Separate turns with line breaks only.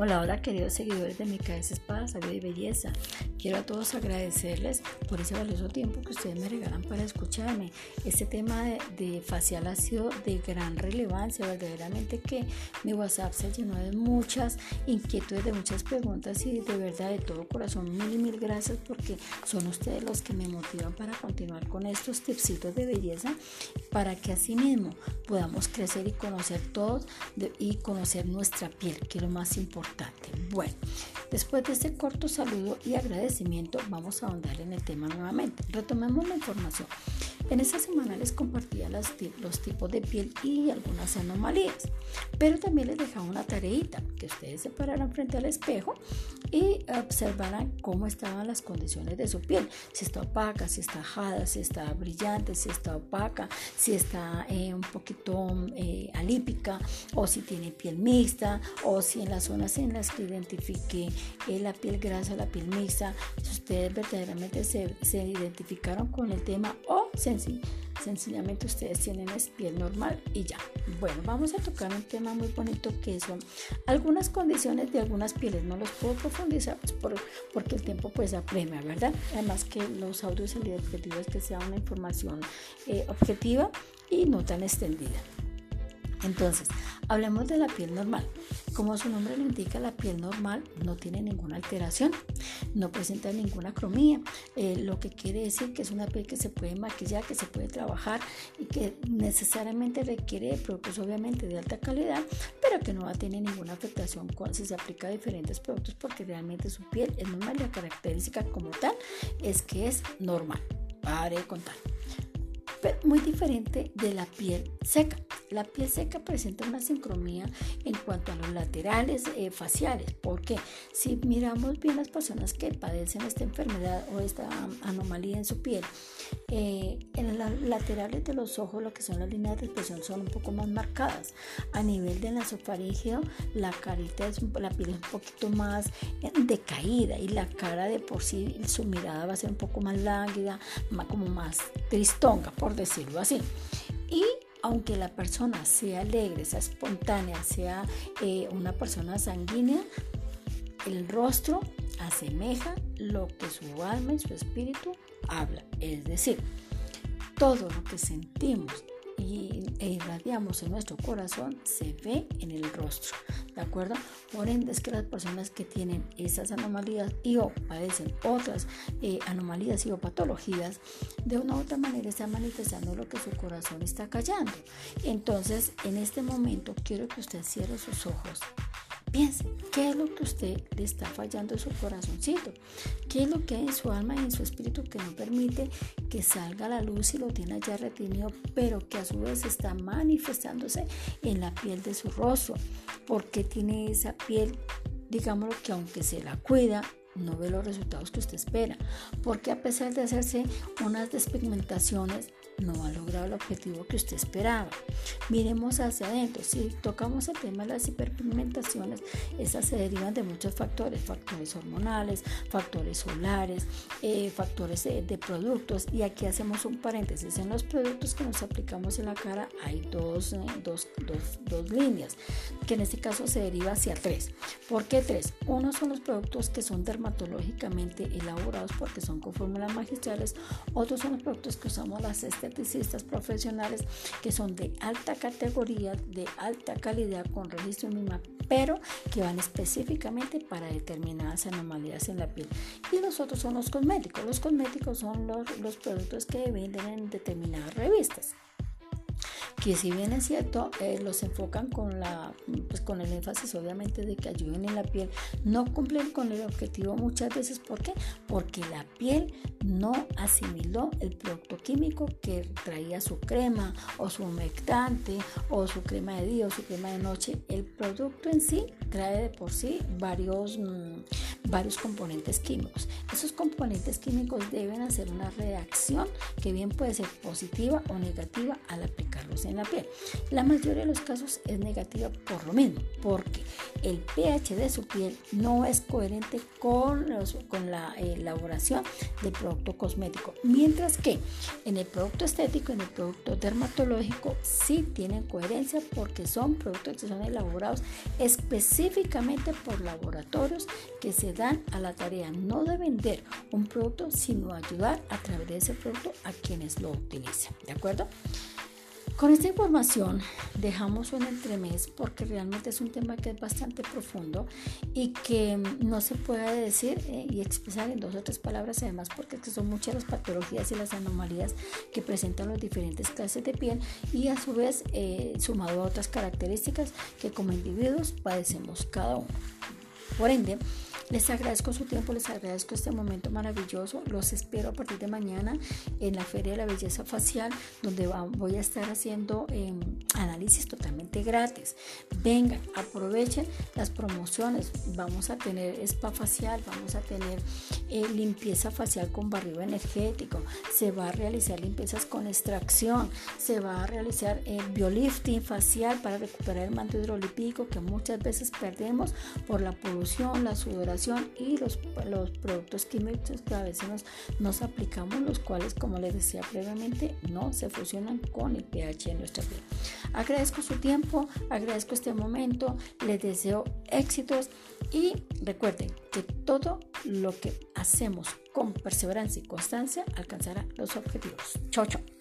Hola, hola queridos seguidores de mi cabeza espada, salud y belleza. Quiero a todos agradecerles por ese valioso tiempo que ustedes me regalan para escucharme. Este tema de, facial ha sido de gran relevancia, verdaderamente que mi WhatsApp se llenó de muchas inquietudes, de muchas preguntas y de verdad de todo corazón mil y mil gracias porque son ustedes los que me motivan para continuar con estos tipsitos de belleza para que así mismo podamos crecer y conocer todos y conocer nuestra piel, que es lo más importante bueno, después de este corto saludo y agradecimiento, vamos a ahondar en el tema nuevamente. Retomemos la información. En esta semana les compartía los, tipos de piel y algunas anomalías, pero también les dejaba una tareita, que ustedes se pararan frente al espejo y observaran cómo estaban las condiciones de su piel, si está opaca, si está ajada, si está brillante, si está opaca, si está eh, un poquito eh, alípica o si tiene piel mixta o si en las zonas en las que identifique eh, la piel grasa, la piel mixta, si ustedes verdaderamente se, se identificaron con el tema o se sencillamente ustedes tienen es piel normal y ya. Bueno, vamos a tocar un tema muy bonito que son algunas condiciones de algunas pieles. No los puedo profundizar pues, por, porque el tiempo pues apremia, ¿verdad? Además que los audios el objetivo es que sea una información eh, objetiva y no tan extendida. Entonces, hablemos de la piel normal. Como su nombre lo indica, la piel normal no tiene ninguna alteración, no presenta ninguna cromía, eh, lo que quiere decir que es una piel que se puede maquillar, que se puede trabajar y que necesariamente requiere productos obviamente de alta calidad, pero que no va a tener ninguna afectación si se aplica a diferentes productos porque realmente su piel es normal y la característica como tal es que es normal. Pare de contar pero muy diferente de la piel seca. La piel seca presenta una sincromía en cuanto a los laterales eh, faciales, porque si miramos bien las personas que padecen esta enfermedad o esta anomalía en su piel, eh, en los laterales de los ojos, lo que son las líneas de expresión son un poco más marcadas. A nivel del nasofaríngeo, la carita la piel es un poquito más eh, decaída y la cara de por sí, su mirada va a ser un poco más lánguida, más, como más tristonga, por decirlo así. Y aunque la persona sea alegre, sea espontánea, sea eh, una persona sanguínea, el rostro asemeja lo que su alma y su espíritu habla. Es decir, todo lo que sentimos y, e irradiamos en nuestro corazón se ve en el rostro. ¿De acuerdo? Por ende es que las personas que tienen esas anomalías y o padecen otras eh, anomalías y o patologías, de una u otra manera están manifestando lo que su corazón está callando. Entonces, en este momento quiero que usted cierre sus ojos Piense, ¿qué es lo que usted le está fallando en su corazoncito? ¿Qué es lo que hay en su alma y en su espíritu que no permite que salga a la luz y lo tiene ya retenido, pero que a su vez está manifestándose en la piel de su rostro? porque tiene esa piel, digámoslo que aunque se la cuida, no ve los resultados que usted espera? Porque a pesar de hacerse unas despigmentaciones, no ha logrado el objetivo que usted esperaba. Miremos hacia adentro. Si tocamos el tema de las hiperpigmentaciones, estas se derivan de muchos factores, factores hormonales, factores solares, eh, factores de, productos. Y aquí hacemos un paréntesis. En los productos que nos aplicamos en la cara hay dos, eh, dos, dos, dos líneas, que en este caso se deriva hacia tres. ¿Por qué tres? Uno son los productos que son dermatológicamente elaborados porque son con fórmulas magistrales. Otros son los productos que usamos las este profesionales que son de alta categoría, de alta calidad con registro MIMA, pero que van específicamente para determinadas anomalías en la piel. Y los otros son los cosméticos. Los cosméticos son los, los productos que venden en determinadas revistas que si bien es cierto, eh, los enfocan con, la, pues con el énfasis obviamente de que ayuden en la piel, no cumplen con el objetivo muchas veces. ¿Por qué? Porque la piel no asimiló el producto químico que traía su crema o su humectante o su crema de día o su crema de noche. El producto en sí trae de por sí varios, mm, varios componentes químicos. Esos componentes químicos deben hacer una reacción que bien puede ser positiva o negativa al aplicarlos en la piel. La mayoría de los casos es negativa por lo mismo, porque el pH de su piel no es coherente con, con la elaboración del producto cosmético, mientras que en el producto estético, en el producto dermatológico, sí tienen coherencia porque son productos que son elaborados específicamente por laboratorios que se dan a la tarea no de vender un producto, sino ayudar a través de ese producto a quienes lo utilicen. ¿De acuerdo? Con esta información dejamos un entremés porque realmente es un tema que es bastante profundo y que no se puede decir eh, y expresar en dos o tres palabras, además porque son muchas las patologías y las anomalías que presentan las diferentes clases de piel y a su vez eh, sumado a otras características que como individuos padecemos cada uno. Por ende, les agradezco su tiempo, les agradezco este momento maravilloso. Los espero a partir de mañana en la Feria de la Belleza Facial, donde voy a estar haciendo em, análisis totalmente gratis. Vengan, aprovechen las promociones. Vamos a tener spa facial, vamos a tener eh, limpieza facial con barrido energético, se va a realizar limpiezas con extracción, se va a realizar eh, biolifting facial para recuperar el manto hidrolipídico que muchas veces perdemos por la polución, la sudoración y los, los productos químicos que a veces nos, aplicamos, los cuales, como les decía previamente, no se fusionan con el pH en nuestra piel. Agradezco su tiempo, agradezco este momento, les deseo éxitos y recuerden que todo lo que hacemos con perseverancia y constancia alcanzará los objetivos. Chau, chau.